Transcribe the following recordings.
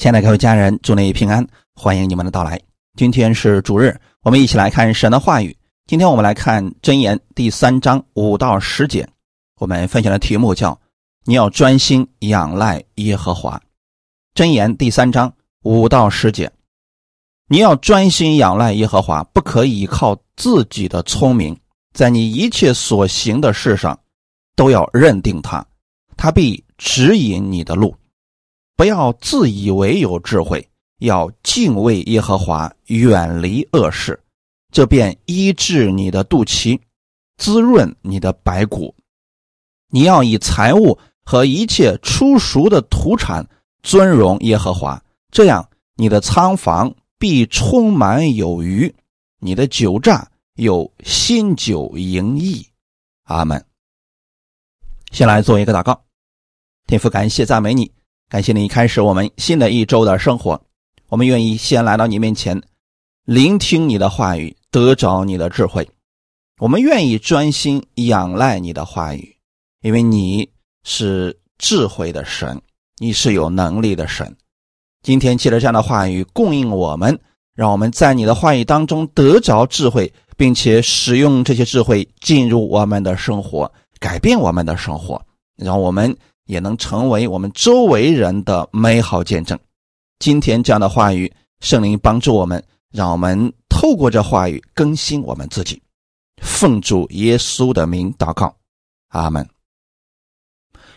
亲爱的各位家人，祝你平安，欢迎你们的到来。今天是主日，我们一起来看神的话语。今天我们来看箴言第三章五到十节，我们分享的题目叫“你要专心仰赖耶和华”。箴言第三章五到十节，你要专心仰赖耶和华，不可以靠自己的聪明，在你一切所行的事上，都要认定他，他必指引你的路。不要自以为有智慧，要敬畏耶和华，远离恶事，这便医治你的肚脐，滋润你的白骨。你要以财物和一切出熟的土产尊荣耶和华，这样你的仓房必充满有余，你的酒榨有新酒盈溢。阿门。先来做一个祷告，天父，感谢赞美你。感谢你开始我们新的一周的生活，我们愿意先来到你面前，聆听你的话语，得着你的智慧。我们愿意专心仰赖你的话语，因为你是智慧的神，你是有能力的神。今天借着这样的话语供应我们，让我们在你的话语当中得着智慧，并且使用这些智慧进入我们的生活，改变我们的生活，让我们。也能成为我们周围人的美好见证。今天这样的话语，圣灵帮助我们，让我们透过这话语更新我们自己。奉主耶稣的名祷告，阿门。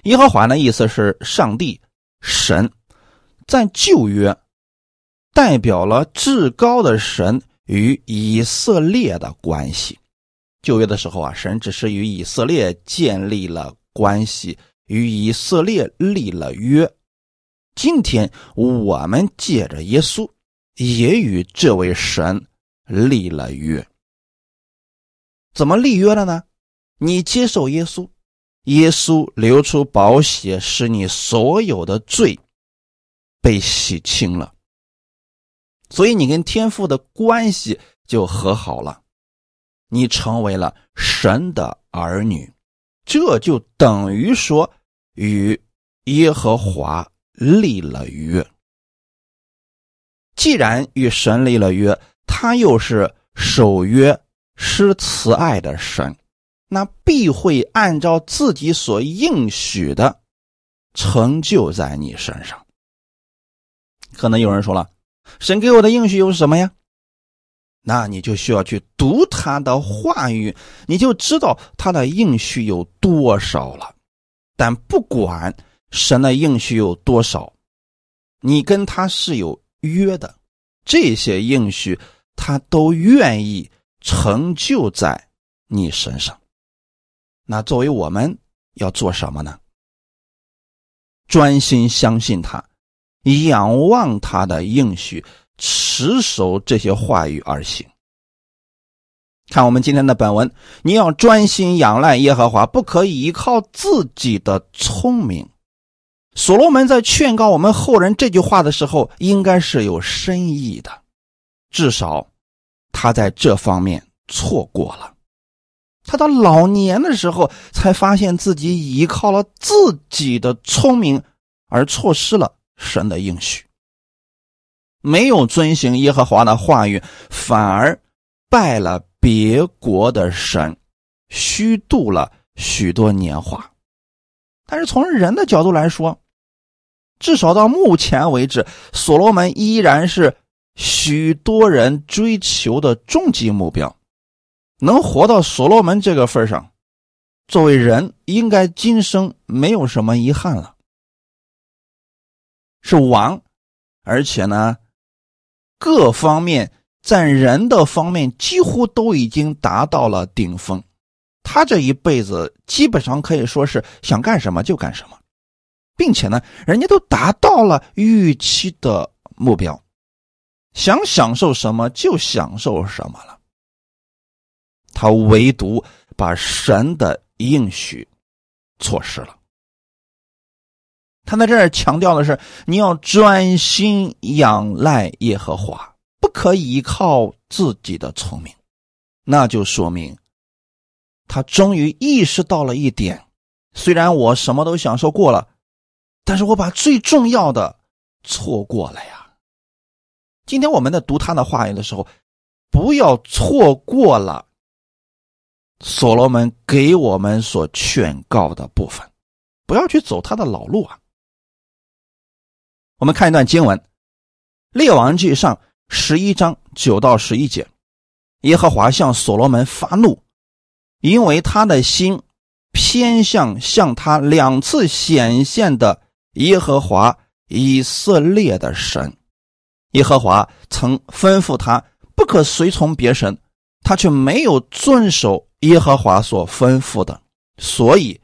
耶和华的意思是上帝、神，在旧约代表了至高的神与以色列的关系。旧约的时候啊，神只是与以色列建立了关系。与以色列立了约，今天我们借着耶稣，也与这位神立了约。怎么立约了呢？你接受耶稣，耶稣流出宝血，使你所有的罪被洗清了，所以你跟天父的关系就和好了，你成为了神的儿女。这就等于说与耶和华立了约。既然与神立了约，他又是守约施慈爱的神，那必会按照自己所应许的成就在你身上。可能有人说了，神给我的应许又是什么呀？那你就需要去读他的话语，你就知道他的应许有多少了。但不管神的应许有多少，你跟他是有约的，这些应许他都愿意成就在你身上。那作为我们要做什么呢？专心相信他，仰望他的应许。持守这些话语而行。看我们今天的本文，你要专心仰赖耶和华，不可以依靠自己的聪明。所罗门在劝告我们后人这句话的时候，应该是有深意的，至少他在这方面错过了。他到老年的时候，才发现自己依靠了自己的聪明，而错失了神的应许。没有遵行耶和华的话语，反而败了别国的神，虚度了许多年华。但是从人的角度来说，至少到目前为止，所罗门依然是许多人追求的终极目标。能活到所罗门这个份上，作为人，应该今生没有什么遗憾了。是王，而且呢。各方面在人的方面几乎都已经达到了顶峰，他这一辈子基本上可以说是想干什么就干什么，并且呢，人家都达到了预期的目标，想享受什么就享受什么了。他唯独把神的应许错失了。他在这儿强调的是，你要专心仰赖耶和华，不可以依靠自己的聪明。那就说明，他终于意识到了一点：虽然我什么都享受过了，但是我把最重要的错过了呀。今天我们在读他的话语的时候，不要错过了所罗门给我们所劝告的部分，不要去走他的老路啊。我们看一段经文，《列王记上》十一章九到十一节，耶和华向所罗门发怒，因为他的心偏向向他两次显现的耶和华以色列的神。耶和华曾吩咐他不可随从别神，他却没有遵守耶和华所吩咐的，所以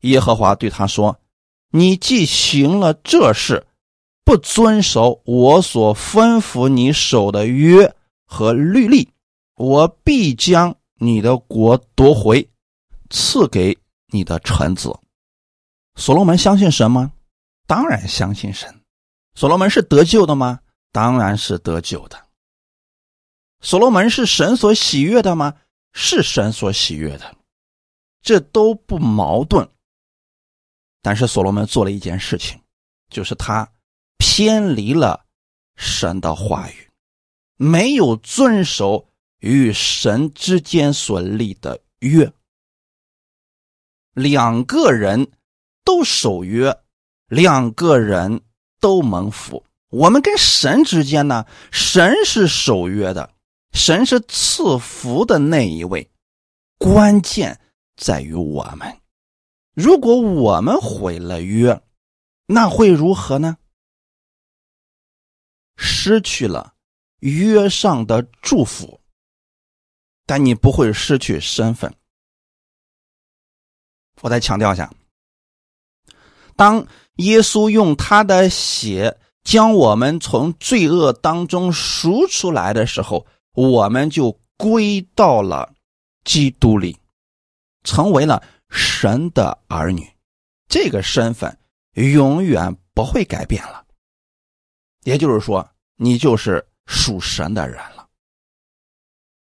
耶和华对他说：“你既行了这事，不遵守我所吩咐你守的约和律例，我必将你的国夺回，赐给你的臣子。”所罗门相信神吗？当然相信神。所罗门是得救的吗？当然是得救的。所罗门是神所喜悦的吗？是神所喜悦的，这都不矛盾。但是所罗门做了一件事情，就是他偏离了神的话语，没有遵守与神之间所立的约。两个人都守约，两个人都蒙福。我们跟神之间呢，神是守约的，神是赐福的那一位，关键在于我们。如果我们毁了约，那会如何呢？失去了约上的祝福，但你不会失去身份。我再强调一下，当耶稣用他的血。将我们从罪恶当中赎出来的时候，我们就归到了基督里，成为了神的儿女。这个身份永远不会改变了。也就是说，你就是属神的人了。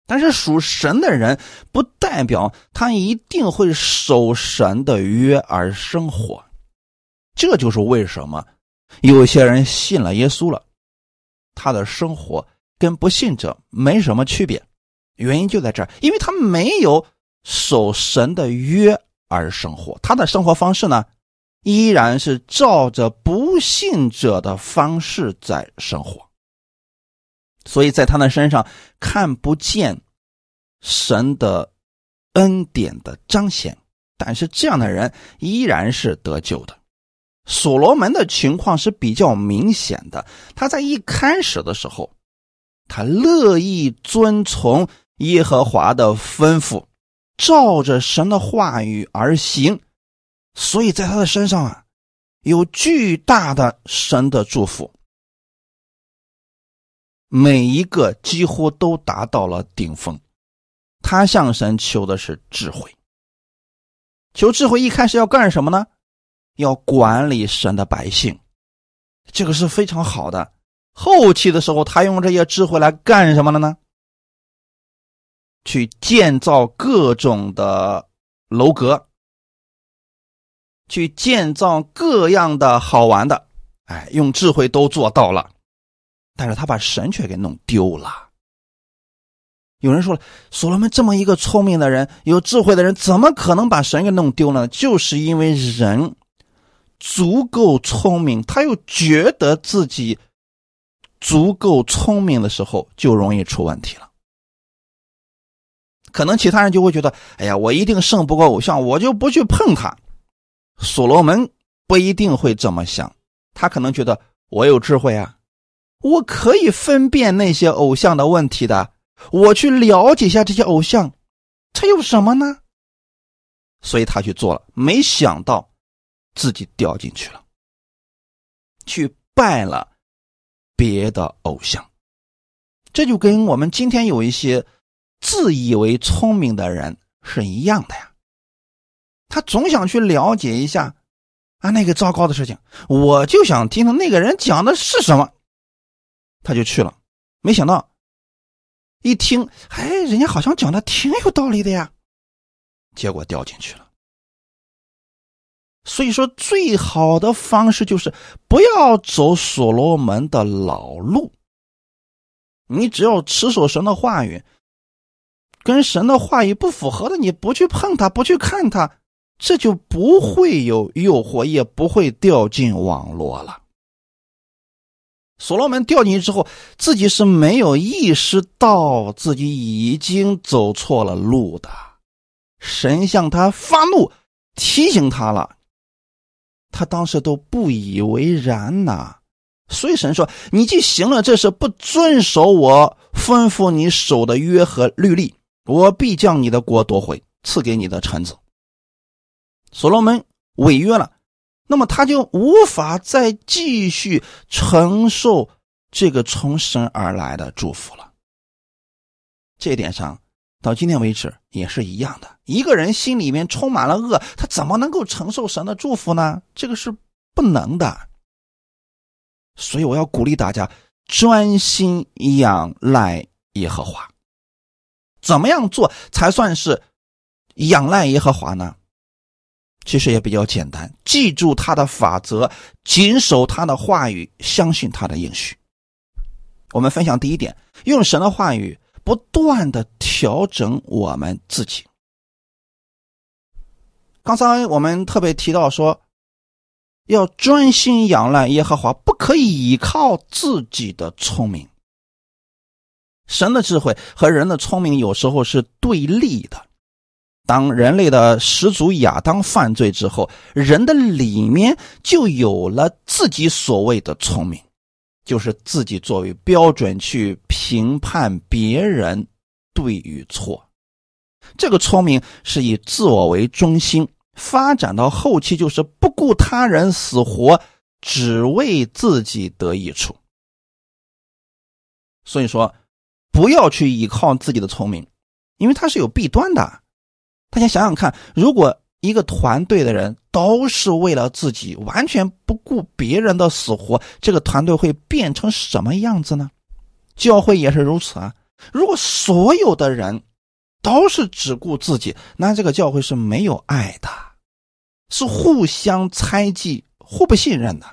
但是属神的人不代表他一定会守神的约而生活。这就是为什么。有些人信了耶稣了，他的生活跟不信者没什么区别，原因就在这儿，因为他没有守神的约而生活，他的生活方式呢，依然是照着不信者的方式在生活，所以在他的身上看不见神的恩典的彰显，但是这样的人依然是得救的。所罗门的情况是比较明显的，他在一开始的时候，他乐意遵从耶和华的吩咐，照着神的话语而行，所以在他的身上啊，有巨大的神的祝福，每一个几乎都达到了顶峰。他向神求的是智慧，求智慧一开始要干什么呢？要管理神的百姓，这个是非常好的。后期的时候，他用这些智慧来干什么了呢？去建造各种的楼阁，去建造各样的好玩的，哎，用智慧都做到了。但是他把神却给弄丢了。有人说了，所罗门这么一个聪明的人、有智慧的人，怎么可能把神给弄丢了呢？就是因为人。足够聪明，他又觉得自己足够聪明的时候，就容易出问题了。可能其他人就会觉得：“哎呀，我一定胜不过偶像，我就不去碰他。”所罗门不一定会这么想，他可能觉得我有智慧啊，我可以分辨那些偶像的问题的，我去了解一下这些偶像，他有什么呢？所以他去做了，没想到。自己掉进去了，去拜了别的偶像，这就跟我们今天有一些自以为聪明的人是一样的呀。他总想去了解一下啊那个糟糕的事情，我就想听听那个人讲的是什么，他就去了。没想到一听，哎，人家好像讲的挺有道理的呀，结果掉进去了。所以说，最好的方式就是不要走所罗门的老路。你只要持守神的话语，跟神的话语不符合的，你不去碰它，不去看它，这就不会有诱惑，也不会掉进网络了。所罗门掉进去之后，自己是没有意识到自己已经走错了路的。神向他发怒，提醒他了。他当时都不以为然呐，所以神说：“你既行了这事，不遵守我吩咐你守的约和律例，我必将你的国夺回，赐给你的臣子。”所罗门违约了，那么他就无法再继续承受这个从神而来的祝福了。这一点上。到今天为止也是一样的。一个人心里面充满了恶，他怎么能够承受神的祝福呢？这个是不能的。所以我要鼓励大家专心仰赖耶和华。怎么样做才算是仰赖耶和华呢？其实也比较简单，记住他的法则，谨守他的话语，相信他的应许。我们分享第一点，用神的话语。不断的调整我们自己。刚才我们特别提到说，要专心仰赖耶和华，不可以依靠自己的聪明。神的智慧和人的聪明有时候是对立的。当人类的始祖亚当犯罪之后，人的里面就有了自己所谓的聪明。就是自己作为标准去评判别人对与错，这个聪明是以自我为中心，发展到后期就是不顾他人死活，只为自己得益处。所以说，不要去依靠自己的聪明，因为它是有弊端的。大家想想看，如果一个团队的人都是为了自己，完全不顾别人的死活，这个团队会变成什么样子呢？教会也是如此啊！如果所有的人都是只顾自己，那这个教会是没有爱的，是互相猜忌、互不信任的，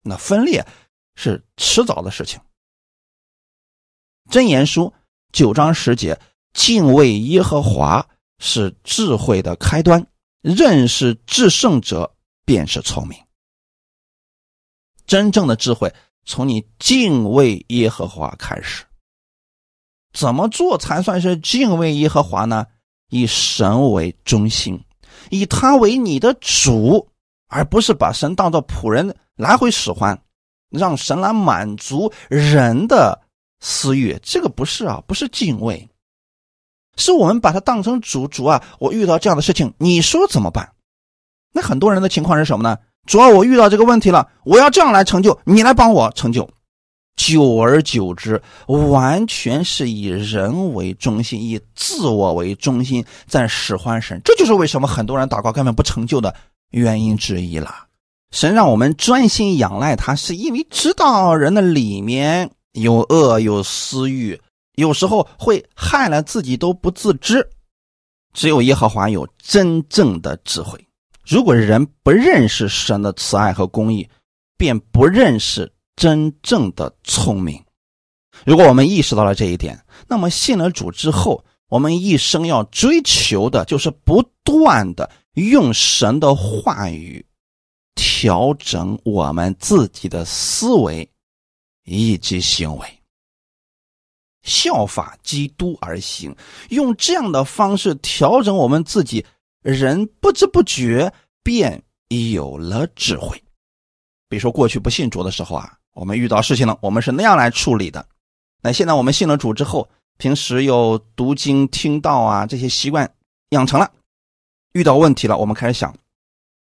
那分裂是迟早的事情。真言书九章十节：敬畏耶和华。是智慧的开端，认识至圣者便是聪明。真正的智慧从你敬畏耶和华开始。怎么做才算是敬畏耶和华呢？以神为中心，以他为你的主，而不是把神当做仆人来回使唤，让神来满足人的私欲。这个不是啊，不是敬畏。是我们把它当成主主啊！我遇到这样的事情，你说怎么办？那很多人的情况是什么呢？主要我遇到这个问题了，我要这样来成就，你来帮我成就。久而久之，完全是以人为中心，以自我为中心在使唤神。这就是为什么很多人祷告根本不成就的原因之一了。神让我们专心仰赖他，是因为知道人的里面有恶有私欲。有时候会害了自己都不自知，只有耶和华有真正的智慧。如果人不认识神的慈爱和公义，便不认识真正的聪明。如果我们意识到了这一点，那么信了主之后，我们一生要追求的就是不断的用神的话语调整我们自己的思维以及行为。效法基督而行，用这样的方式调整我们自己，人不知不觉便有了智慧。比如说，过去不信主的时候啊，我们遇到事情了，我们是那样来处理的。那现在我们信了主之后，平时有读经、听道啊这些习惯养成了，遇到问题了，我们开始想：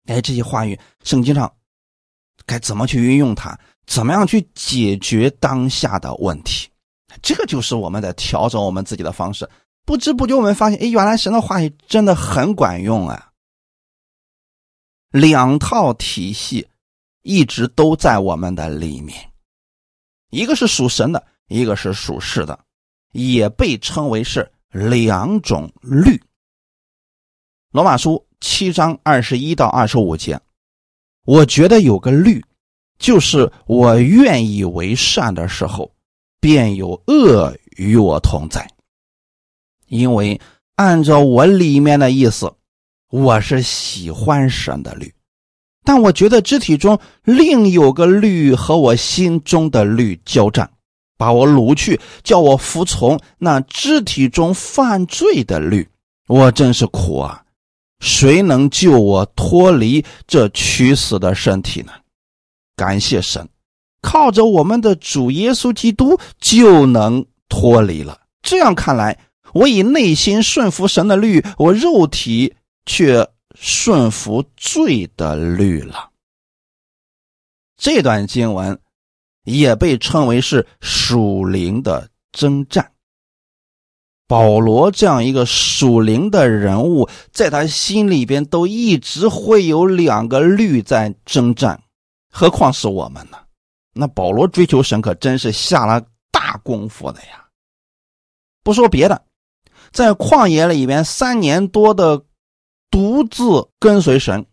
哎，这些话语圣经上该怎么去运用它？怎么样去解决当下的问题？这个就是我们在调整我们自己的方式，不知不觉我们发现，哎，原来神的话语真的很管用啊！两套体系一直都在我们的里面，一个是属神的，一个是属世的，也被称为是两种律。罗马书七章二十一到二十五节，我觉得有个律，就是我愿意为善的时候，便有恶与我同在。因为按照我里面的意思，我是喜欢神的律，但我觉得肢体中另有个律和我心中的律交战，把我掳去，叫我服从那肢体中犯罪的律。我真是苦啊！谁能救我脱离这屈死的身体呢？感谢神，靠着我们的主耶稣基督就能脱离了。这样看来，我以内心顺服神的律，我肉体却顺服罪的律了。这段经文也被称为是属灵的征战。保罗这样一个属灵的人物，在他心里边都一直会有两个律在征战，何况是我们呢？那保罗追求神可真是下了大功夫的呀！不说别的，在旷野里边三年多的独自跟随神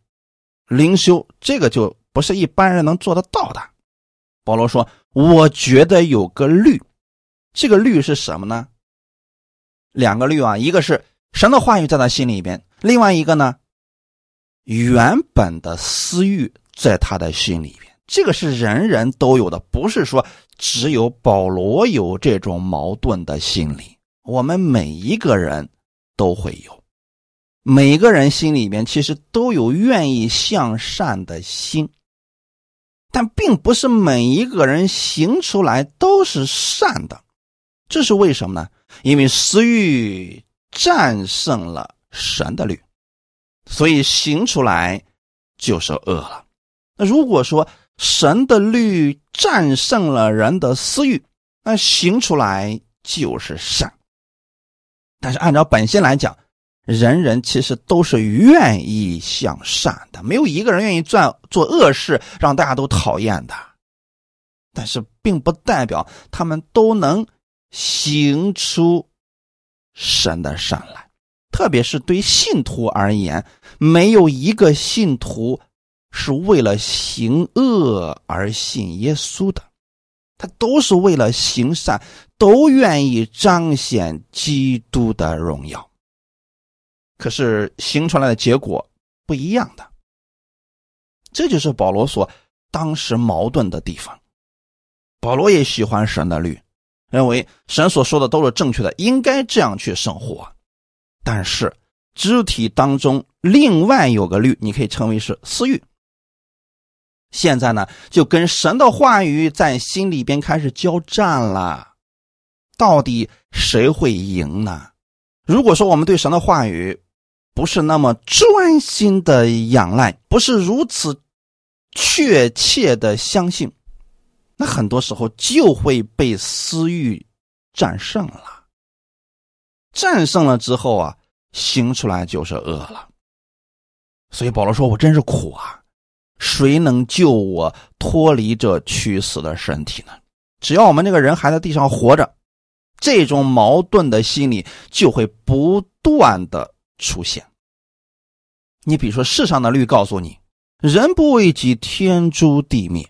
灵修，这个就不是一般人能做得到的。保罗说：“我觉得有个律，这个律是什么呢？”两个律啊，一个是神的话语在他心里边，另外一个呢，原本的私欲在他的心里边。这个是人人都有的，不是说只有保罗有这种矛盾的心理。我们每一个人都会有，每个人心里边其实都有愿意向善的心，但并不是每一个人行出来都是善的。这是为什么呢？因为私欲战胜了神的律，所以行出来就是恶了。那如果说神的律战胜了人的私欲，那行出来就是善。但是按照本性来讲，人人其实都是愿意向善的，没有一个人愿意做做恶事让大家都讨厌的。但是并不代表他们都能。行出神的善来，特别是对信徒而言，没有一个信徒是为了行恶而信耶稣的，他都是为了行善，都愿意彰显基督的荣耀。可是行出来的结果不一样的，这就是保罗所当时矛盾的地方。保罗也喜欢神的律。认为神所说的都是正确的，应该这样去生活。但是肢体当中另外有个律，你可以称为是私欲。现在呢，就跟神的话语在心里边开始交战了。到底谁会赢呢？如果说我们对神的话语不是那么专心的仰赖，不是如此确切的相信。那很多时候就会被私欲战胜了，战胜了之后啊，行出来就是恶了。所以保罗说：“我真是苦啊，谁能救我脱离这屈死的身体呢？”只要我们这个人还在地上活着，这种矛盾的心理就会不断的出现。你比如说，世上的律告诉你：“人不为己，天诛地灭。”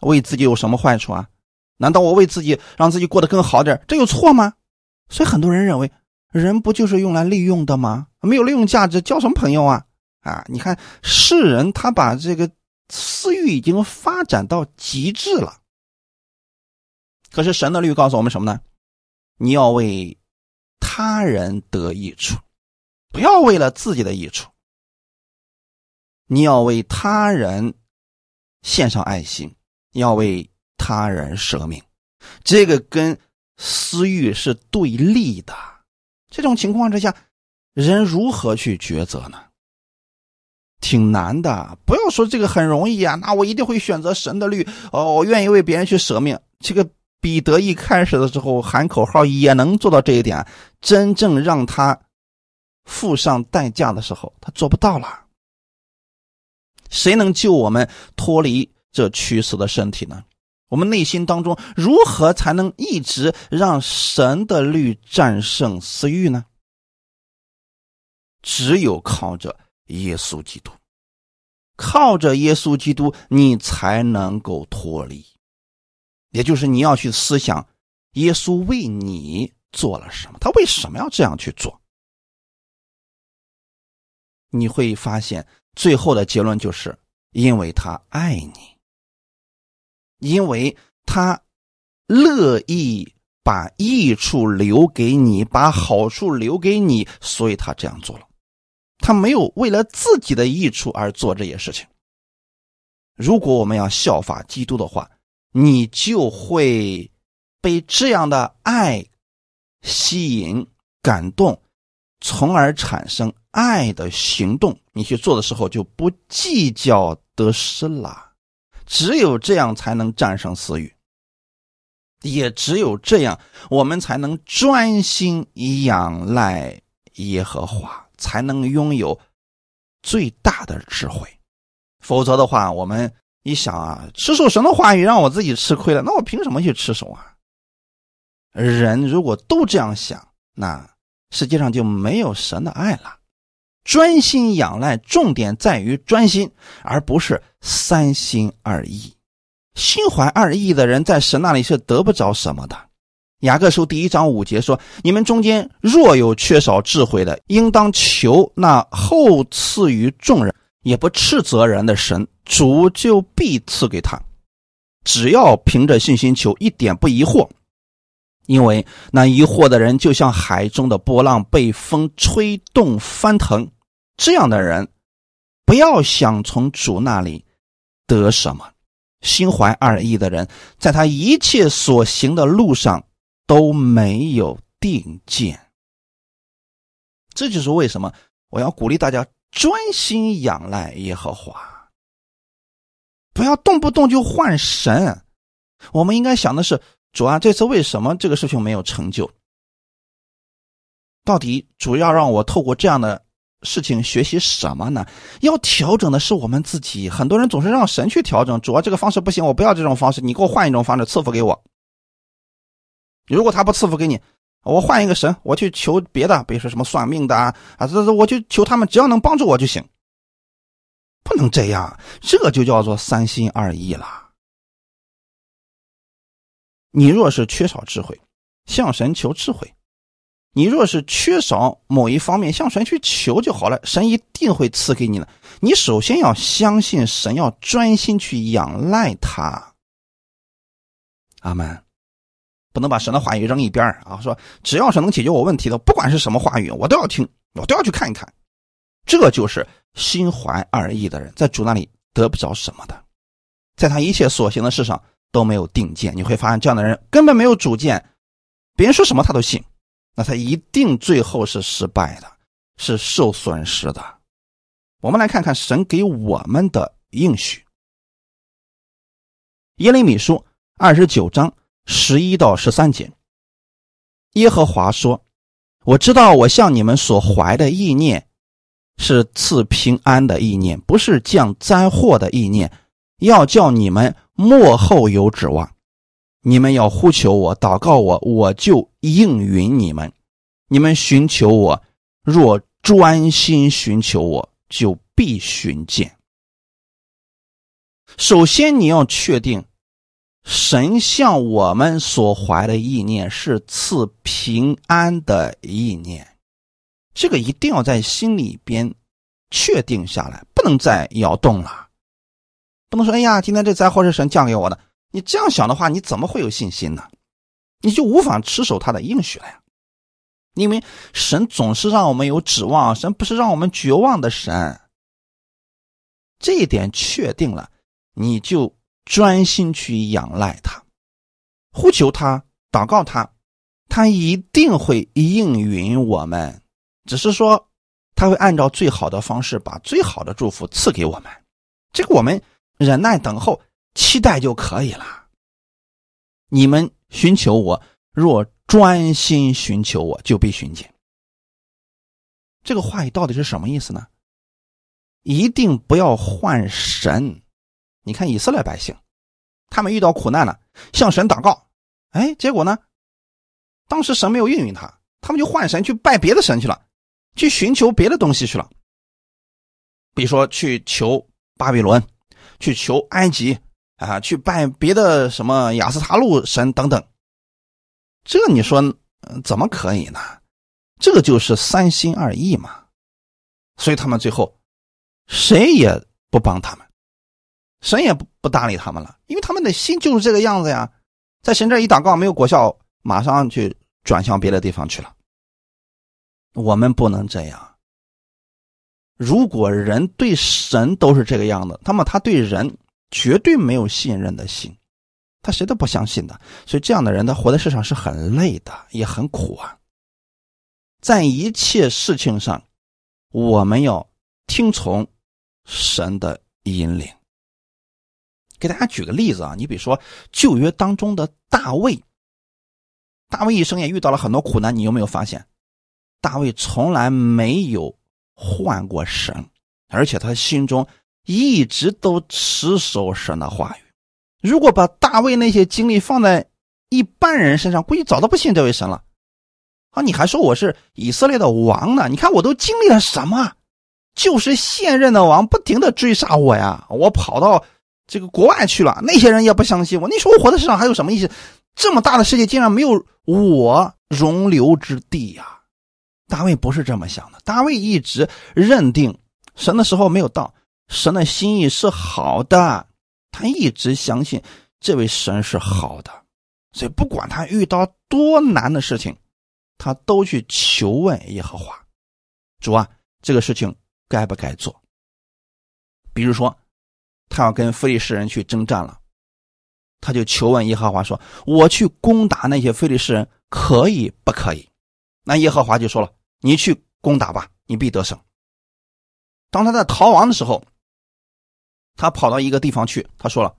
为自己有什么坏处啊？难道我为自己让自己过得更好点，这有错吗？所以很多人认为，人不就是用来利用的吗？没有利用价值，交什么朋友啊？啊，你看世人他把这个私欲已经发展到极致了。可是神的律告诉我们什么呢？你要为他人得益处，不要为了自己的益处。你要为他人献上爱心。要为他人舍命，这个跟私欲是对立的。这种情况之下，人如何去抉择呢？挺难的。不要说这个很容易啊，那我一定会选择神的律哦，我愿意为别人去舍命。这个彼得一开始的时候喊口号也能做到这一点，真正让他付上代价的时候，他做不到了。谁能救我们脱离？这屈死的身体呢？我们内心当中如何才能一直让神的律战胜私欲呢？只有靠着耶稣基督。靠着耶稣基督，你才能够脱离。也就是你要去思想，耶稣为你做了什么？他为什么要这样去做？你会发现，最后的结论就是，因为他爱你，因为他乐意把益处留给你，把好处留给你，所以他这样做了。他没有为了自己的益处而做这些事情。如果我们要效法基督的话，你就会被这样的爱吸引、感动，从而产生爱的行动。你去做的时候就不计较得失了。只有这样才能战胜私欲，也只有这样，我们才能专心仰赖耶和华。才能拥有最大的智慧，否则的话，我们一想啊，吃受神的话语让我自己吃亏了，那我凭什么去吃受啊？人如果都这样想，那世界上就没有神的爱了。专心仰赖，重点在于专心，而不是三心二意。心怀二意的人，在神那里是得不着什么的。雅各书第一章五节说：“你们中间若有缺少智慧的，应当求那后赐予众人，也不斥责人的神，主就必赐给他。只要凭着信心求，一点不疑惑。因为那疑惑的人，就像海中的波浪，被风吹动翻腾。这样的人，不要想从主那里得什么。心怀二意的人，在他一切所行的路上。”都没有定见，这就是为什么我要鼓励大家专心仰赖耶和华，不要动不动就换神。我们应该想的是：主啊，这次为什么这个事情没有成就？到底主要让我透过这样的事情学习什么呢？要调整的是我们自己。很多人总是让神去调整，主要这个方式不行，我不要这种方式，你给我换一种方式赐福给我。如果他不赐福给你，我换一个神，我去求别的，比如说什么算命的啊啊，这这我就求他们，只要能帮助我就行。不能这样，这就叫做三心二意了。你若是缺少智慧，向神求智慧；你若是缺少某一方面，向神去求就好了，神一定会赐给你的。你首先要相信神，要专心去仰赖他。阿门。不能把神的话语扔一边啊！说只要是能解决我问题的，不管是什么话语，我都要听，我都要去看一看。这就是心怀二意的人，在主那里得不着什么的，在他一切所行的事上都没有定见。你会发现，这样的人根本没有主见，别人说什么他都信，那他一定最后是失败的，是受损失的。我们来看看神给我们的应许，《耶利米书》二十九章。十一到十三节，耶和华说：“我知道我向你们所怀的意念，是赐平安的意念，不是降灾祸的意念。要叫你们幕后有指望。你们要呼求我，祷告我，我就应允你们。你们寻求我，若专心寻求我，就必寻见。首先，你要确定。”神向我们所怀的意念是赐平安的意念，这个一定要在心里边确定下来，不能再摇动了。不能说：“哎呀，今天这灾祸是神降给我的。”你这样想的话，你怎么会有信心呢？你就无法持守他的应许了呀。因为神总是让我们有指望，神不是让我们绝望的神。这一点确定了，你就。专心去仰赖他，呼求他，祷告他，他一定会应允我们。只是说，他会按照最好的方式把最好的祝福赐给我们。这个我们忍耐等候，期待就可以了。你们寻求我，若专心寻求我，就必寻见。这个话语到底是什么意思呢？一定不要换神。你看以色列百姓，他们遇到苦难了，向神祷告，哎，结果呢？当时神没有应允他，他们就换神去拜别的神去了，去寻求别的东西去了。比如说去求巴比伦，去求埃及啊，去拜别的什么亚斯塔路神等等。这你说怎么可以呢？这个就是三心二意嘛。所以他们最后谁也不帮他们，神也不不搭理他们了，因为他们的心就是这个样子呀。在神这一祷告没有果效，马上去转向别的地方去了。我们不能这样。如果人对神都是这个样子，那么他对人绝对没有信任的心，他谁都不相信的。所以这样的人，他活在世上是很累的，也很苦啊。在一切事情上，我们要听从神的引领。给大家举个例子啊，你比如说旧约当中的大卫，大卫一生也遇到了很多苦难，你有没有发现，大卫从来没有。换过神，而且他心中一直都持守神的话语。如果把大卫那些经历放在一般人身上，估计早都不信这位神了。啊，你还说我是以色列的王呢？你看我都经历了什么？就是现任的王不停的追杀我呀，我跑到这个国外去了，那些人也不相信我。你说我活在世上还有什么意思？这么大的世界竟然没有我容留之地呀！大卫不是这么想的，大卫一直认定神的时候没有到，神的心意是好的，他一直相信这位神是好的，所以不管他遇到多难的事情，他都去求问耶和华，主啊，这个事情该不该做？比如说，他要跟非利士人去征战了，他就求问耶和华说：“我去攻打那些非利士人，可以不可以？”那耶和华就说了。你去攻打吧，你必得胜。当他在逃亡的时候，他跑到一个地方去，他说了：“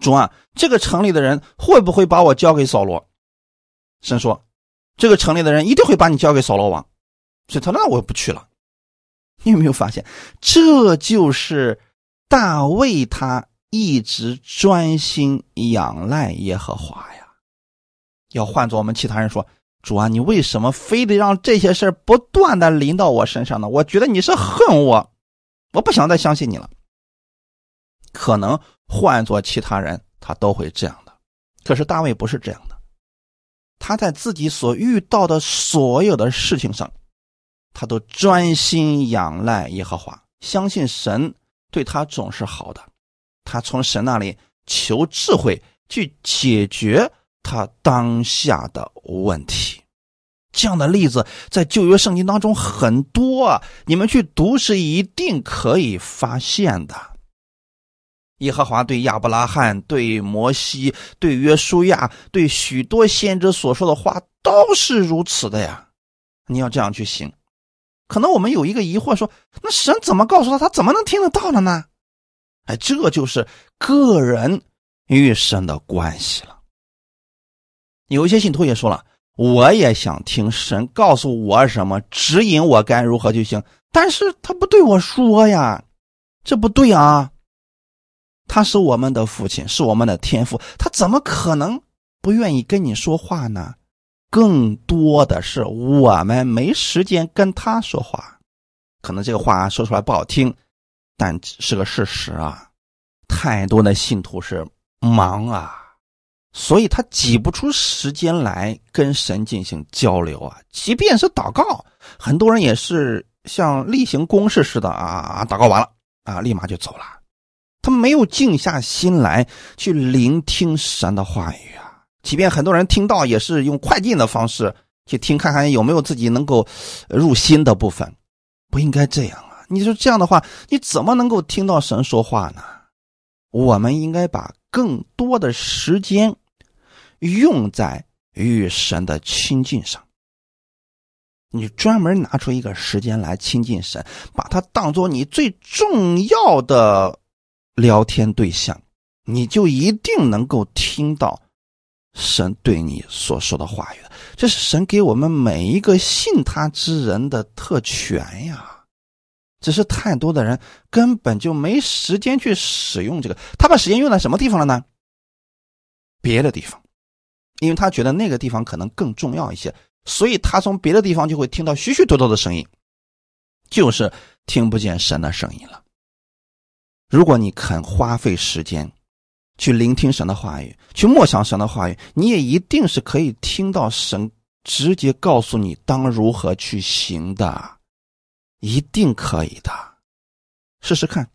主啊，这个城里的人会不会把我交给扫罗？”神说：“这个城里的人一定会把你交给扫罗王。”所以他那我不去了。你有没有发现，这就是大卫他一直专心仰赖耶和华呀？要换做我们其他人说。主啊，你为什么非得让这些事不断的临到我身上呢？我觉得你是恨我，我不想再相信你了。可能换做其他人，他都会这样的。可是大卫不是这样的，他在自己所遇到的所有的事情上，他都专心仰赖耶和华，相信神对他总是好的。他从神那里求智慧去解决。他当下的问题，这样的例子在旧约圣经当中很多啊，你们去读是一定可以发现的。耶和华对亚伯拉罕、对摩西、对约书亚、对许多先知所说的话都是如此的呀。你要这样去行，可能我们有一个疑惑，说那神怎么告诉他，他怎么能听得到了呢？哎，这就是个人与神的关系了。有一些信徒也说了，我也想听神告诉我什么，指引我该如何就行，但是他不对我说呀，这不对啊。他是我们的父亲，是我们的天父，他怎么可能不愿意跟你说话呢？更多的是我们没时间跟他说话，可能这个话说出来不好听，但是个事实啊。太多的信徒是忙啊。所以他挤不出时间来跟神进行交流啊！即便是祷告，很多人也是像例行公事似的啊，祷告完了啊，立马就走了。他没有静下心来去聆听神的话语啊！即便很多人听到，也是用快进的方式去听，看看有没有自己能够入心的部分。不应该这样啊！你说这样的话，你怎么能够听到神说话呢？我们应该把更多的时间。用在与神的亲近上，你专门拿出一个时间来亲近神，把它当做你最重要的聊天对象，你就一定能够听到神对你所说的话语。这是神给我们每一个信他之人的特权呀！只是太多的人根本就没时间去使用这个，他把时间用在什么地方了呢？别的地方。因为他觉得那个地方可能更重要一些，所以他从别的地方就会听到许许多多的声音。就是听不见神的声音了。如果你肯花费时间去聆听神的话语，去默想神的话语，你也一定是可以听到神直接告诉你当如何去行的，一定可以的。试试看。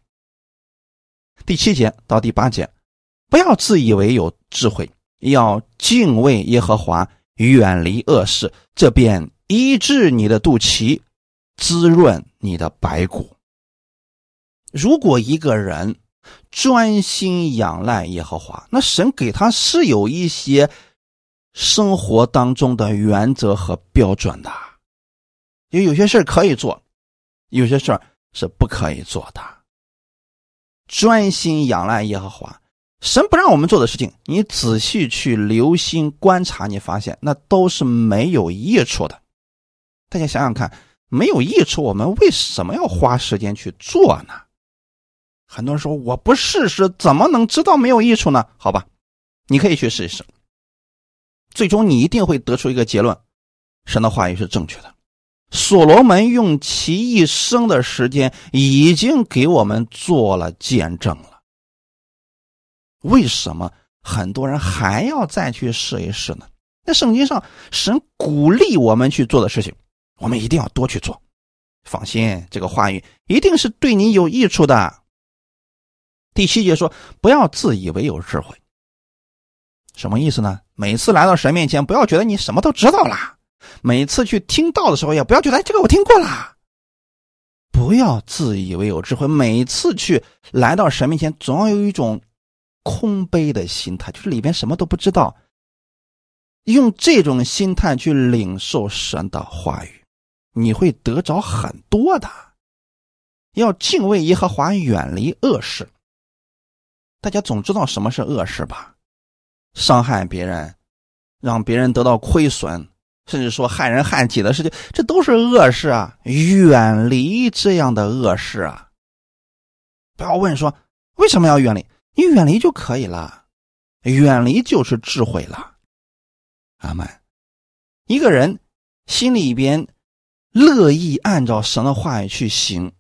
第七节到第八节，不要自以为有智慧，要敬畏耶和华，远离恶事，这便医治你的肚脐，滋润你的白骨。如果一个人专心仰赖耶和华，那神给他是有一些生活当中的原则和标准的，因为有些事可以做，有些事儿是不可以做的。专心仰赖耶和华，神不让我们做的事情，你仔细去留心观察，你发现那都是没有益处的。大家想想看，没有益处，我们为什么要花时间去做呢？很多人说我不试试怎么能知道没有益处呢？好吧，你可以去试一试。最终你一定会得出一个结论：神的话语是正确的。所罗门用其一生的时间已经给我们做了见证了。为什么很多人还要再去试一试呢？那圣经上神鼓励我们去做的事情，我们一定要多去做。放心，这个话语一定是对你有益处的。第七节说：“不要自以为有智慧。”什么意思呢？每次来到神面前，不要觉得你什么都知道啦。每次去听到的时候，也不要觉得这个我听过啦。不要自以为有智慧。每次去来到神面前，总要有一种空杯的心态，就是里边什么都不知道。用这种心态去领受神的话语，你会得着很多的。要敬畏耶和华，远离恶事。大家总知道什么是恶事吧？伤害别人，让别人得到亏损，甚至说害人害己的事情，这都是恶事啊！远离这样的恶事啊！不要问说为什么要远离，你远离就可以了，远离就是智慧了。阿门。一个人心里边乐意按照神的话语去行，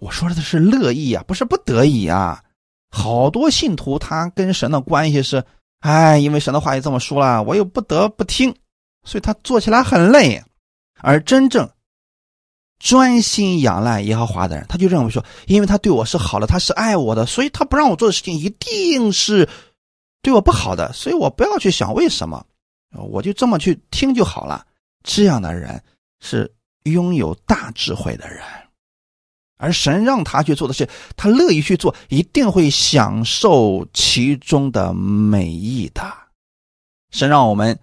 我说的是乐意啊，不是不得已啊。好多信徒他跟神的关系是，哎，因为神的话也这么说了，我又不得不听，所以他做起来很累。而真正专心仰赖耶和华的人，他就认为说，因为他对我是好的，他是爱我的，所以他不让我做的事情一定是对我不好的，所以我不要去想为什么，我就这么去听就好了。这样的人是拥有大智慧的人。而神让他去做的事，他乐意去做，一定会享受其中的美意的。神让我们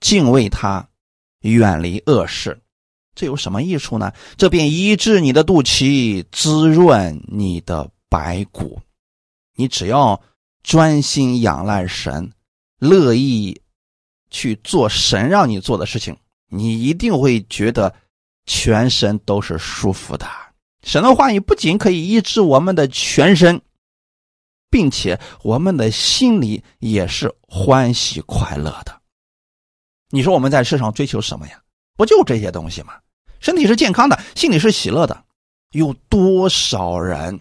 敬畏他，远离恶事，这有什么益处呢？这便医治你的肚脐，滋润你的白骨。你只要专心仰赖神，乐意去做神让你做的事情，你一定会觉得全身都是舒服的。神的话语不仅可以医治我们的全身，并且我们的心里也是欢喜快乐的。你说我们在世上追求什么呀？不就这些东西吗？身体是健康的，心里是喜乐的。有多少人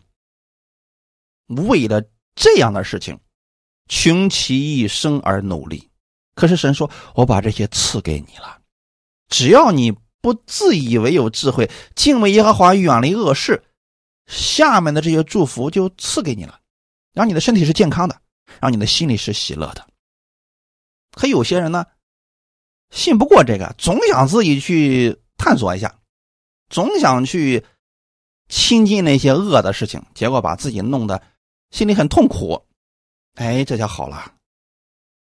为了这样的事情，穷其一生而努力？可是神说：“我把这些赐给你了，只要你。”不自以为有智慧，敬畏耶和华，远离恶事，下面的这些祝福就赐给你了，让你的身体是健康的，让你的心里是喜乐的。可有些人呢，信不过这个，总想自己去探索一下，总想去亲近那些恶的事情，结果把自己弄得心里很痛苦。哎，这下好了，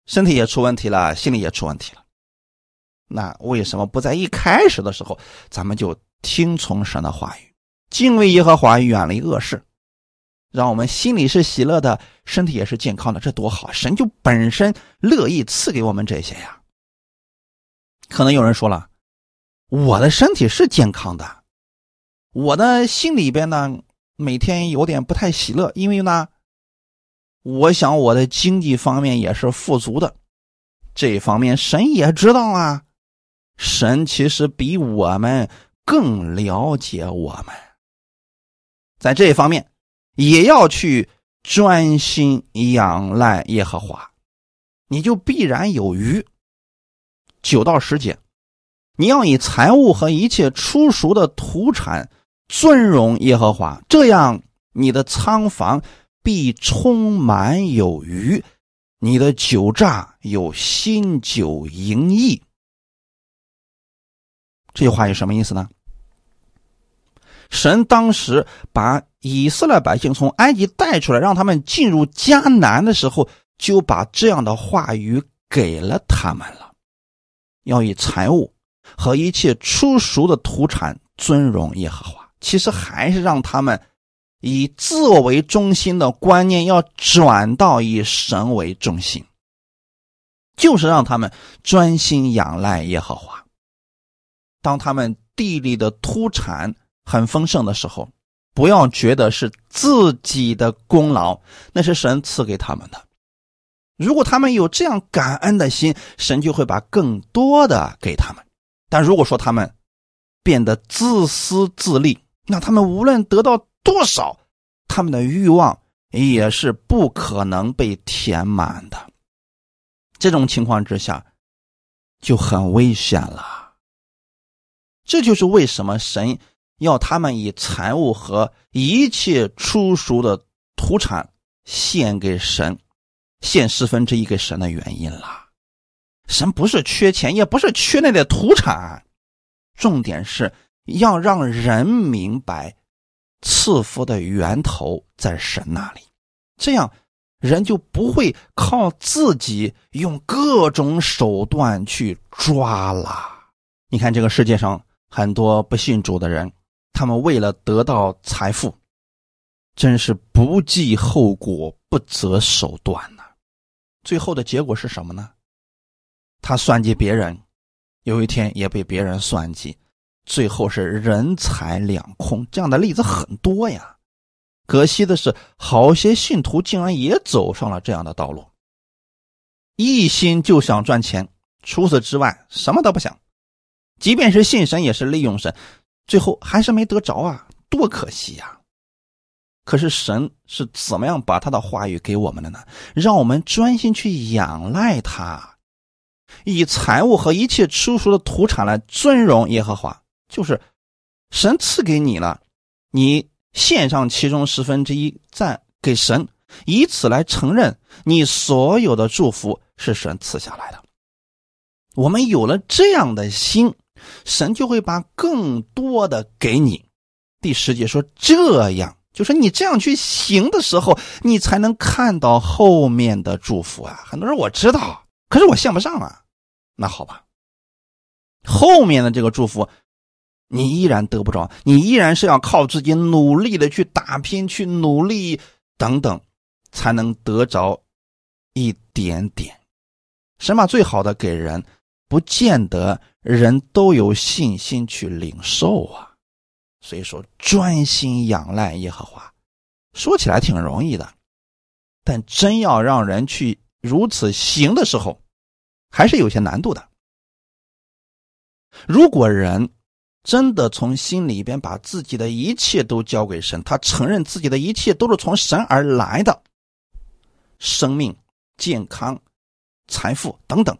身体也出问题了，心里也出问题了。那为什么不在一开始的时候，咱们就听从神的话语，敬畏耶和华，远离恶事，让我们心里是喜乐的，身体也是健康的，这多好！神就本身乐意赐给我们这些呀。可能有人说了，我的身体是健康的，我的心里边呢，每天有点不太喜乐，因为呢，我想我的经济方面也是富足的，这方面神也知道啊。神其实比我们更了解我们，在这一方面也要去专心仰赖耶和华，你就必然有余。九到十节，你要以财物和一切出熟的土产尊荣耶和华，这样你的仓房必充满有余，你的酒榨有新酒盈溢。这句话有什么意思呢？神当时把以色列百姓从埃及带出来，让他们进入迦南的时候，就把这样的话语给了他们了。要以财物和一切出熟的土产尊荣耶和华，其实还是让他们以自我为中心的观念要转到以神为中心，就是让他们专心仰赖耶和华。当他们地里的土产很丰盛的时候，不要觉得是自己的功劳，那是神赐给他们的。如果他们有这样感恩的心，神就会把更多的给他们。但如果说他们变得自私自利，那他们无论得到多少，他们的欲望也是不可能被填满的。这种情况之下，就很危险了。这就是为什么神要他们以财物和一切出熟的土产献给神。献十分之一给神的原因了，神不是缺钱，也不是缺那点土产，重点是要让人明白赐福的源头在神那里，这样人就不会靠自己用各种手段去抓了。你看这个世界上很多不信主的人，他们为了得到财富，真是不计后果、不择手段呢。最后的结果是什么呢？他算计别人，有一天也被别人算计，最后是人财两空。这样的例子很多呀。可惜的是，好些信徒竟然也走上了这样的道路，一心就想赚钱，除此之外什么都不想。即便是信神，也是利用神，最后还是没得着啊，多可惜呀！可是神是怎么样把他的话语给我们的呢？让我们专心去仰赖他，以财物和一切出熟的土产来尊荣耶和华。就是神赐给你了，你献上其中十分之一赞给神，以此来承认你所有的祝福是神赐下来的。我们有了这样的心，神就会把更多的给你。第十节说这样。就是你这样去行的时候，你才能看到后面的祝福啊！很多人我知道，可是我献不上啊。那好吧，后面的这个祝福，你依然得不着，你依然是要靠自己努力的去打拼、去努力等等，才能得着一点点。神把最好的给人，不见得人都有信心去领受啊。所以说，专心仰赖耶和华，说起来挺容易的，但真要让人去如此行的时候，还是有些难度的。如果人真的从心里边把自己的一切都交给神，他承认自己的一切都是从神而来的，生命、健康、财富等等，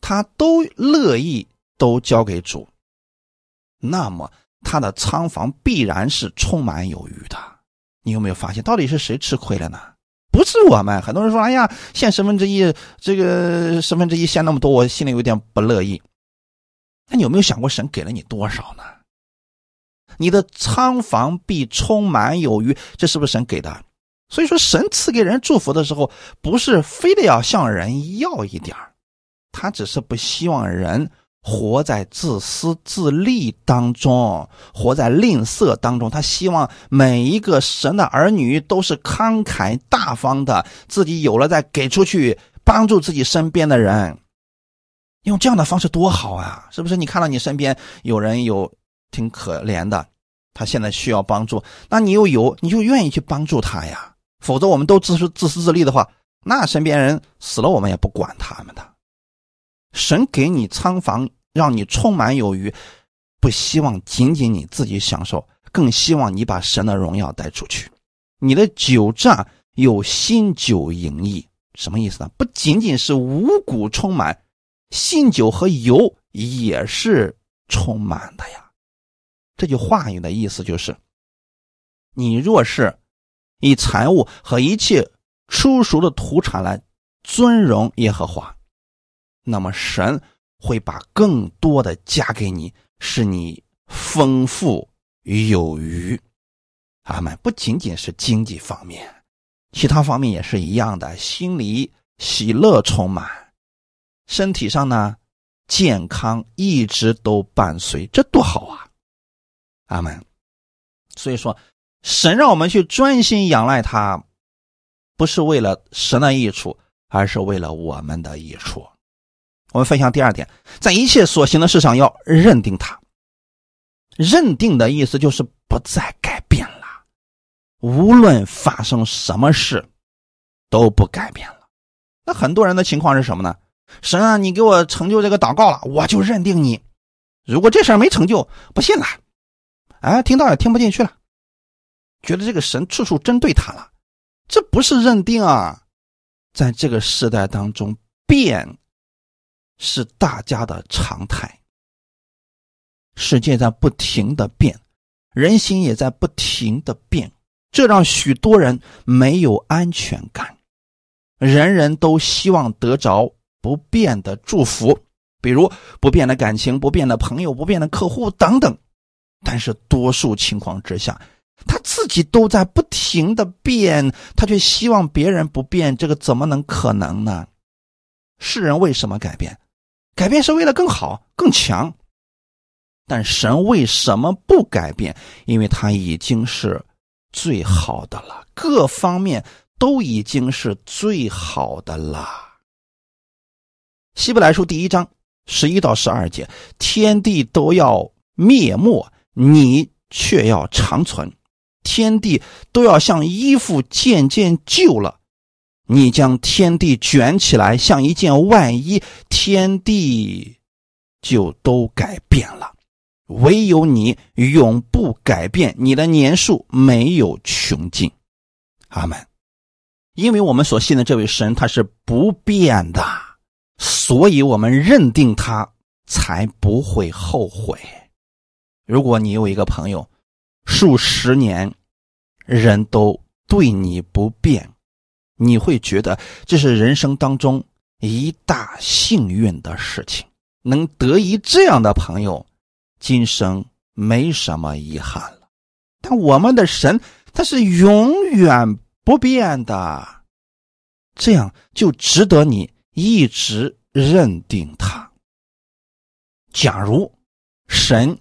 他都乐意都交给主，那么。他的仓房必然是充满有余的，你有没有发现，到底是谁吃亏了呢？不是我们。很多人说：“哎呀，献十分之一，这个十分之一献那么多，我心里有点不乐意。”那你有没有想过，神给了你多少呢？你的仓房必充满有余，这是不是神给的？所以说，神赐给人祝福的时候，不是非得要向人要一点他只是不希望人。活在自私自利当中，活在吝啬当中。他希望每一个神的儿女都是慷慨大方的，自己有了再给出去，帮助自己身边的人。用这样的方式多好啊！是不是？你看到你身边有人有挺可怜的，他现在需要帮助，那你又有，你就愿意去帮助他呀。否则，我们都自私自私自利的话，那身边人死了，我们也不管他们的。神给你仓房。让你充满有余，不希望仅仅你自己享受，更希望你把神的荣耀带出去。你的酒榨有新酒盈溢，什么意思呢？不仅仅是五谷充满，新酒和油也是充满的呀。这句话语的意思就是：你若是以财物和一切出熟的土产来尊荣耶和华，那么神会把更多的加给你，使你丰富有余。阿门。不仅仅是经济方面，其他方面也是一样的，心里喜乐充满，身体上呢健康一直都伴随，这多好啊！阿门。所以说，神让我们去专心仰赖他，不是为了神的益处，而是为了我们的益处。我们分享第二点，在一切所行的事上要认定他。认定的意思就是不再改变了，无论发生什么事，都不改变了。那很多人的情况是什么呢？神啊，你给我成就这个祷告了，我就认定你。如果这事儿没成就，不信了。哎，听到也听不进去了，觉得这个神处处针对他了，这不是认定啊！在这个时代当中，变是大家的常态，世界在不停的变，人心也在不停的变，这让许多人没有安全感，人人都希望得着不变的祝福，比如不变的感情、不变的朋友、不变的客户等等。但是多数情况之下，他自己都在不停的变，他却希望别人不变，这个怎么能可能呢？世人为什么改变？改变是为了更好、更强。但神为什么不改变？因为他已经是最好的了，各方面都已经是最好的了。希伯来书第一章十一到十二节，天地都要灭没。你却要长存，天地都要像衣服渐渐旧了。你将天地卷起来，像一件外衣，天地就都改变了。唯有你永不改变，你的年数没有穷尽。阿门。因为我们所信的这位神他是不变的，所以我们认定他，才不会后悔。如果你有一个朋友，数十年人都对你不变，你会觉得这是人生当中一大幸运的事情。能得一这样的朋友，今生没什么遗憾了。但我们的神他是永远不变的，这样就值得你一直认定他。假如神。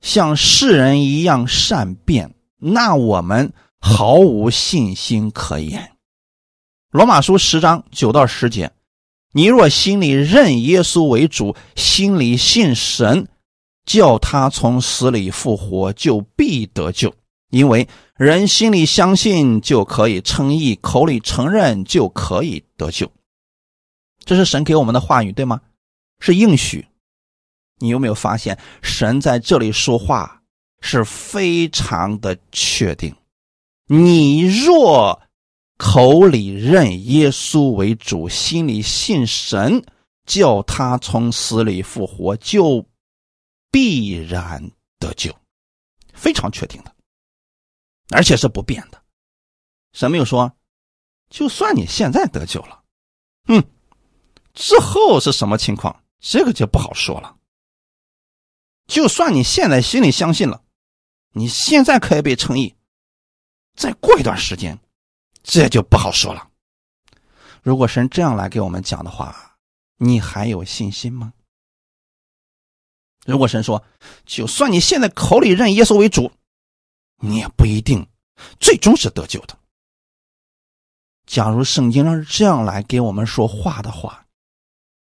像世人一样善变，那我们毫无信心可言。罗马书十章九到十节：你若心里认耶稣为主，心里信神，叫他从死里复活，就必得救。因为人心里相信就可以称义，口里承认就可以得救。这是神给我们的话语，对吗？是应许。你有没有发现，神在这里说话是非常的确定？你若口里认耶稣为主，心里信神，叫他从死里复活，就必然得救，非常确定的，而且是不变的。神没有说，就算你现在得救了，嗯，之后是什么情况，这个就不好说了。就算你现在心里相信了，你现在可以被称义，再过一段时间，这就不好说了。如果神这样来给我们讲的话，你还有信心吗？如果神说，就算你现在口里认耶稣为主，你也不一定最终是得救的。假如圣经上这样来给我们说话的话，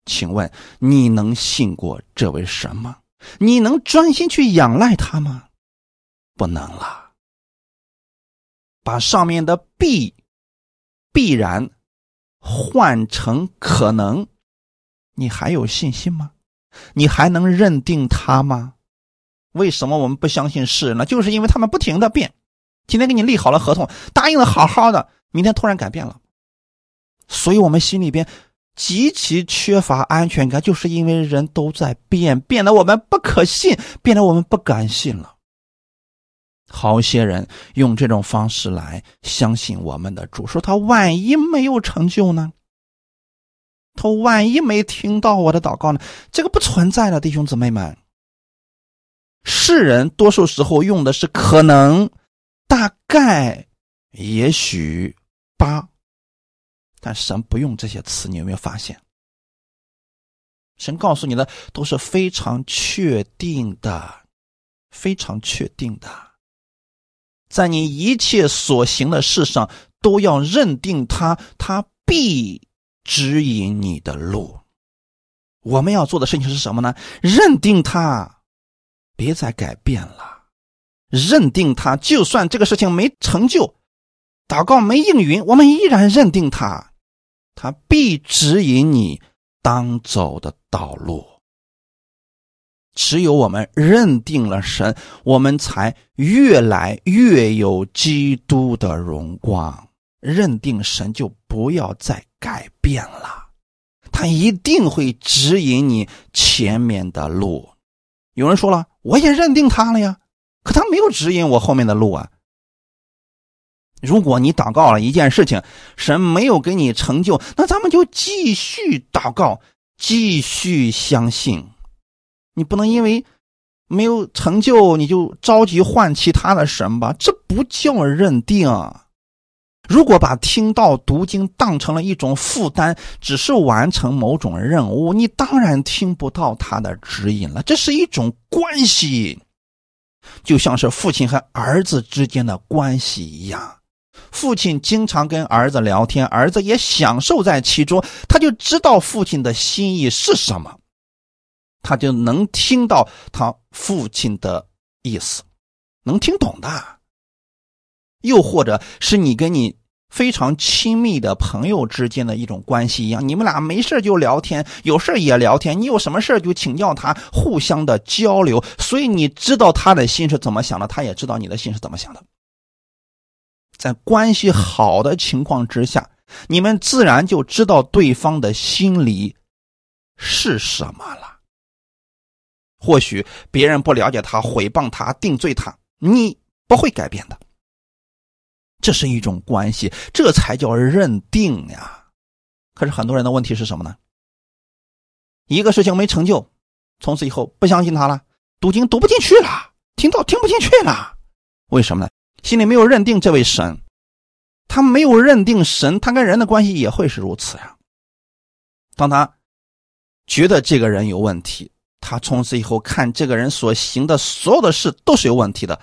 请问你能信过这位神吗？你能专心去仰赖他吗？不能了。把上面的必、必然换成可能，你还有信心吗？你还能认定他吗？为什么我们不相信世人呢？就是因为他们不停的变。今天给你立好了合同，答应的好好的，明天突然改变了，所以我们心里边极其缺乏安全感，就是因为人都在变，变得我们不可信，变得我们不敢信了。好些人用这种方式来相信我们的主，说他万一没有成就呢？他万一没听到我的祷告呢？这个不存在的，弟兄姊妹们。世人多数时候用的是可能。大概，也许八，但神不用这些词，你有没有发现？神告诉你的都是非常确定的，非常确定的，在你一切所行的事上都要认定他，他必指引你的路。我们要做的事情是什么呢？认定他，别再改变了。认定他，就算这个事情没成就，祷告没应允，我们依然认定他，他必指引你当走的道路。只有我们认定了神，我们才越来越有基督的荣光。认定神，就不要再改变了，他一定会指引你前面的路。有人说了，我也认定他了呀。可他没有指引我后面的路啊！如果你祷告了一件事情，神没有给你成就，那咱们就继续祷告，继续相信。你不能因为没有成就，你就着急换其他的神吧？这不叫认定。如果把听到读经当成了一种负担，只是完成某种任务，你当然听不到他的指引了。这是一种关系。就像是父亲和儿子之间的关系一样，父亲经常跟儿子聊天，儿子也享受在其中，他就知道父亲的心意是什么，他就能听到他父亲的意思，能听懂的。又或者是你跟你。非常亲密的朋友之间的一种关系一样，你们俩没事就聊天，有事也聊天。你有什么事就请教他，互相的交流。所以你知道他的心是怎么想的，他也知道你的心是怎么想的。在关系好的情况之下，你们自然就知道对方的心里是什么了。或许别人不了解他，诽谤他，定罪他，你不会改变的。这是一种关系，这才叫认定呀。可是很多人的问题是什么呢？一个事情没成就，从此以后不相信他了，读经读不进去了，听到听不进去了。为什么呢？心里没有认定这位神，他没有认定神，他跟人的关系也会是如此呀。当他觉得这个人有问题，他从此以后看这个人所行的所有的事都是有问题的，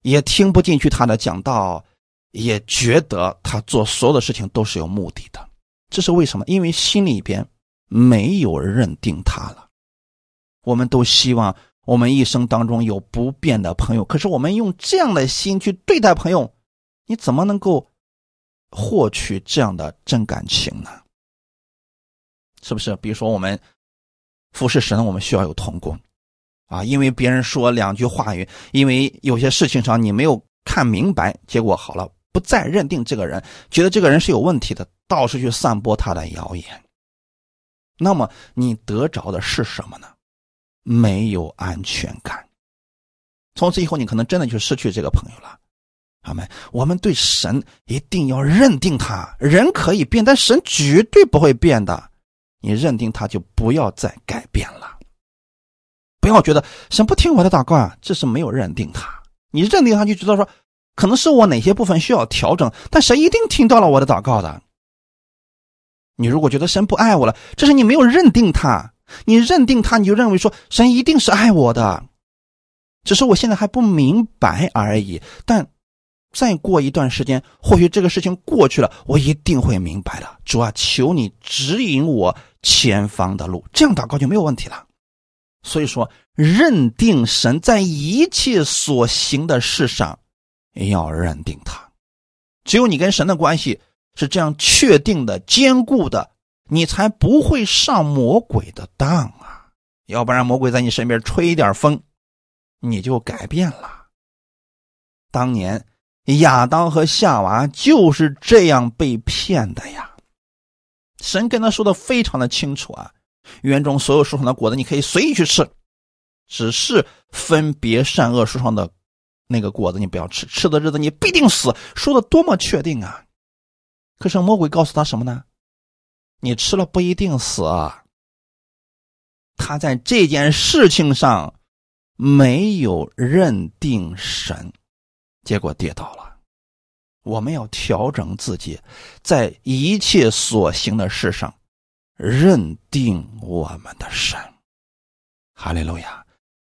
也听不进去他的讲道。也觉得他做所有的事情都是有目的的，这是为什么？因为心里边没有认定他了。我们都希望我们一生当中有不变的朋友，可是我们用这样的心去对待朋友，你怎么能够获取这样的真感情呢？是不是？比如说我们服侍神，我们需要有同工啊，因为别人说两句话语，因为有些事情上你没有看明白，结果好了。不再认定这个人，觉得这个人是有问题的，到处去散播他的谣言。那么你得着的是什么呢？没有安全感。从此以后，你可能真的就失去这个朋友了。好们，我们对神一定要认定他，人可以变，但神绝对不会变的。你认定他，就不要再改变了。不要觉得神不听我的祷告啊，这是没有认定他。你认定他，就知道说。可能是我哪些部分需要调整，但神一定听到了我的祷告的。你如果觉得神不爱我了，这是你没有认定他。你认定他，你就认为说神一定是爱我的，只是我现在还不明白而已。但再过一段时间，或许这个事情过去了，我一定会明白的。主啊，求你指引我前方的路，这样祷告就没有问题了。所以说，认定神在一切所行的事上。要认定他，只有你跟神的关系是这样确定的、坚固的，你才不会上魔鬼的当啊！要不然魔鬼在你身边吹一点风，你就改变了。当年亚当和夏娃就是这样被骗的呀。神跟他说的非常的清楚啊，园中所有树上的果子你可以随意去吃，只是分别善恶树上的那个果子你不要吃，吃的日子你必定死。说的多么确定啊！可是魔鬼告诉他什么呢？你吃了不一定死啊。他在这件事情上没有认定神，结果跌倒了。我们要调整自己，在一切所行的事上认定我们的神。哈利路亚，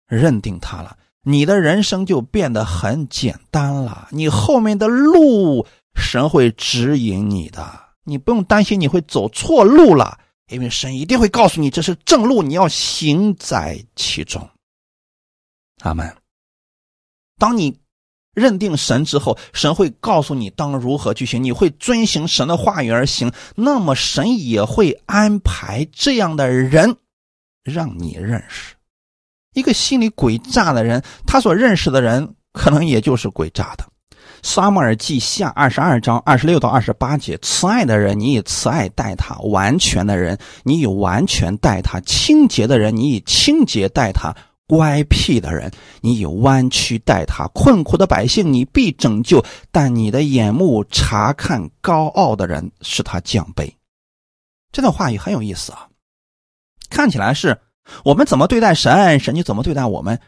认定他了，你的人生就变得很简单了。你后面的路，神会指引你的，你不用担心你会走错路了，因为神一定会告诉你这是正路，你要行在其中。阿门。当你。认定神之后，神会告诉你当如何去行，你会遵行神的话语而行，那么神也会安排这样的人让你认识。一个心里诡诈的人，他所认识的人可能也就是诡诈的。撒母耳记下二十二章二十六到二十八节：慈爱的人，你以慈爱待他；完全的人，你以完全待他；清洁的人，你以清洁待他。乖僻的人，你以弯曲待他；困苦的百姓，你必拯救。但你的眼目查看高傲的人，使他降卑。这段话语很有意思啊！看起来是我们怎么对待神，神就怎么对待我们。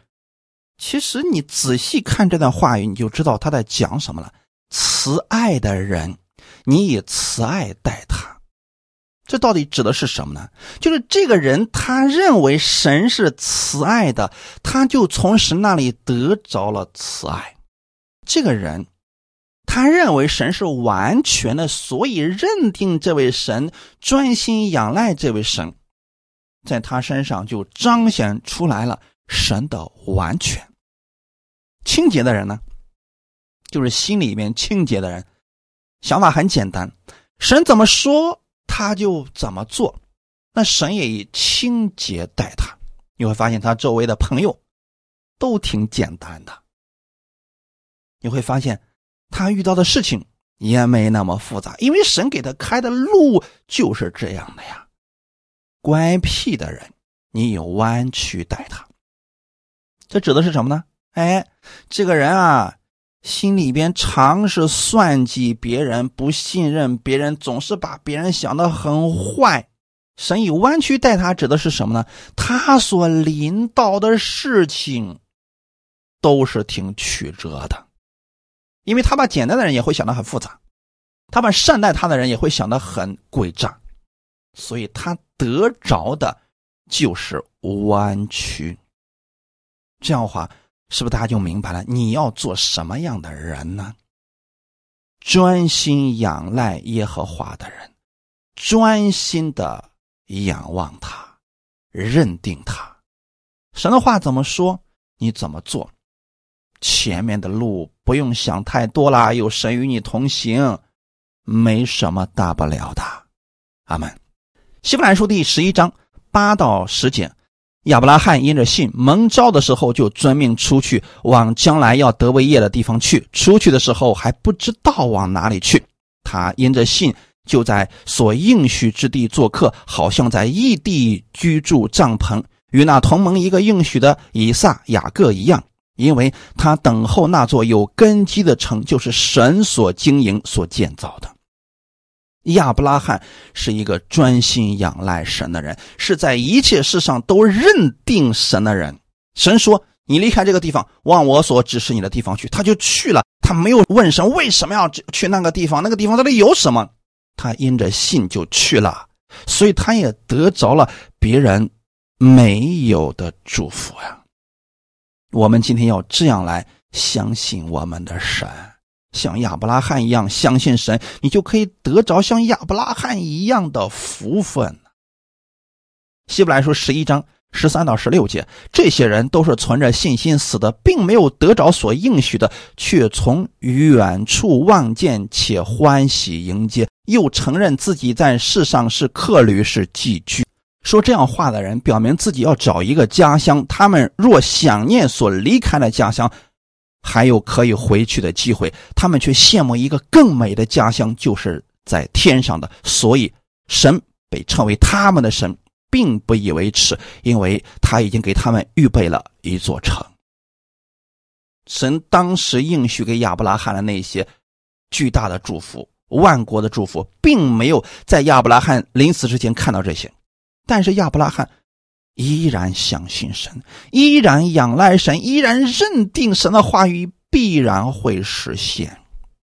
其实你仔细看这段话语，你就知道他在讲什么了。慈爱的人，你以慈爱待他。这到底指的是什么呢？就是这个人他认为神是慈爱的，他就从神那里得着了慈爱。这个人他认为神是完全的，所以认定这位神，专心仰赖这位神，在他身上就彰显出来了神的完全。清洁的人呢，就是心里面清洁的人，想法很简单，神怎么说？他就怎么做，那神也以清洁待他。你会发现他周围的朋友都挺简单的。你会发现他遇到的事情也没那么复杂，因为神给他开的路就是这样的呀。乖僻的人，你有弯曲待他。这指的是什么呢？哎，这个人啊。心里边常是算计别人，不信任别人，总是把别人想的很坏。神以弯曲待他，指的是什么呢？他所临到的事情都是挺曲折的，因为他把简单的人也会想得很复杂，他把善待他的人也会想得很诡诈，所以他得着的就是弯曲。这样的话。是不是大家就明白了？你要做什么样的人呢？专心仰赖耶和华的人，专心的仰望他，认定他。神的话怎么说，你怎么做？前面的路不用想太多啦，有神与你同行，没什么大不了的。阿门。希伯来书第十一章八到十节。亚伯拉罕因着信蒙召的时候，就遵命出去往将来要得为业的地方去。出去的时候还不知道往哪里去，他因着信就在所应许之地做客，好像在异地居住帐篷，与那同盟一个应许的以撒、雅各一样，因为他等候那座有根基的城，就是神所经营、所建造的。亚伯拉罕是一个专心仰赖神的人，是在一切事上都认定神的人。神说：“你离开这个地方，往我所指示你的地方去。”他就去了。他没有问神为什么要去那个地方，那个地方到底有什么。他因着信就去了，所以他也得着了别人没有的祝福呀。我们今天要这样来相信我们的神。像亚伯拉罕一样相信神，你就可以得着像亚伯拉罕一样的福分。希伯来书十一章十三到十六节，这些人都是存着信心死的，并没有得着所应许的，却从远处望见，且欢喜迎接，又承认自己在世上是客旅，是寄居。说这样话的人，表明自己要找一个家乡。他们若想念所离开的家乡，还有可以回去的机会，他们却羡慕一个更美的家乡，就是在天上的。所以，神被称为他们的神，并不以为耻，因为他已经给他们预备了一座城。神当时应许给亚伯拉罕的那些巨大的祝福、万国的祝福，并没有在亚伯拉罕临死之前看到这些。但是亚伯拉罕依然相信神，依然仰赖神，依然认定神的话语必然会实现。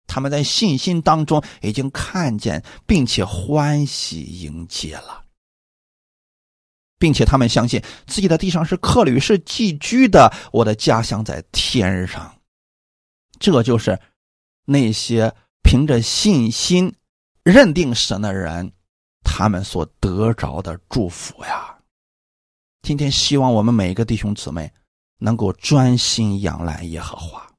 他们在信心当中已经看见，并且欢喜迎接了，并且他们相信自己的地上是客旅，是寄居的。我的家乡在天上，这就是那些凭着信心认定神的人。他们所得着的祝福呀！今天希望我们每一个弟兄姊妹能够专心仰赖耶和华，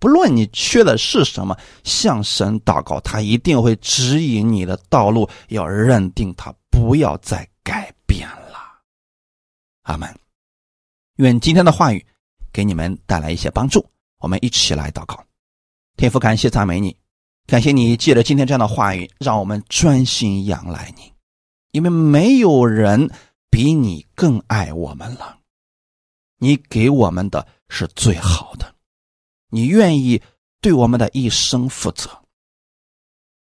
不论你缺的是什么，向神祷告，他一定会指引你的道路。要认定他，不要再改变了。阿门。愿今天的话语给你们带来一些帮助。我们一起来祷告，天父，感谢赞美你。感谢你借着今天这样的话语，让我们专心仰赖你，因为没有人比你更爱我们了。你给我们的是最好的，你愿意对我们的一生负责。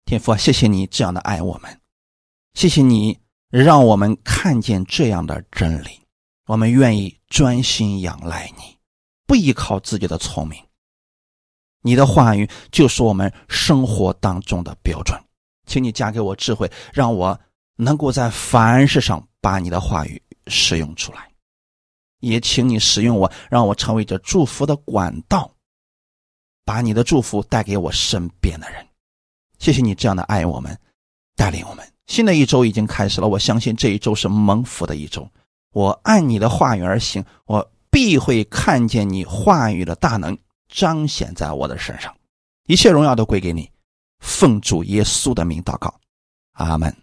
天父，谢谢你这样的爱我们，谢谢你让我们看见这样的真理，我们愿意专心仰赖你，不依靠自己的聪明。你的话语就是我们生活当中的标准，请你加给我智慧，让我能够在凡事上把你的话语使用出来。也请你使用我，让我成为这祝福的管道，把你的祝福带给我身边的人。谢谢你这样的爱我们，带领我们。新的一周已经开始了，我相信这一周是蒙福的一周。我按你的话语而行，我必会看见你话语的大能。彰显在我的身上，一切荣耀都归给你。奉主耶稣的名祷告，阿门。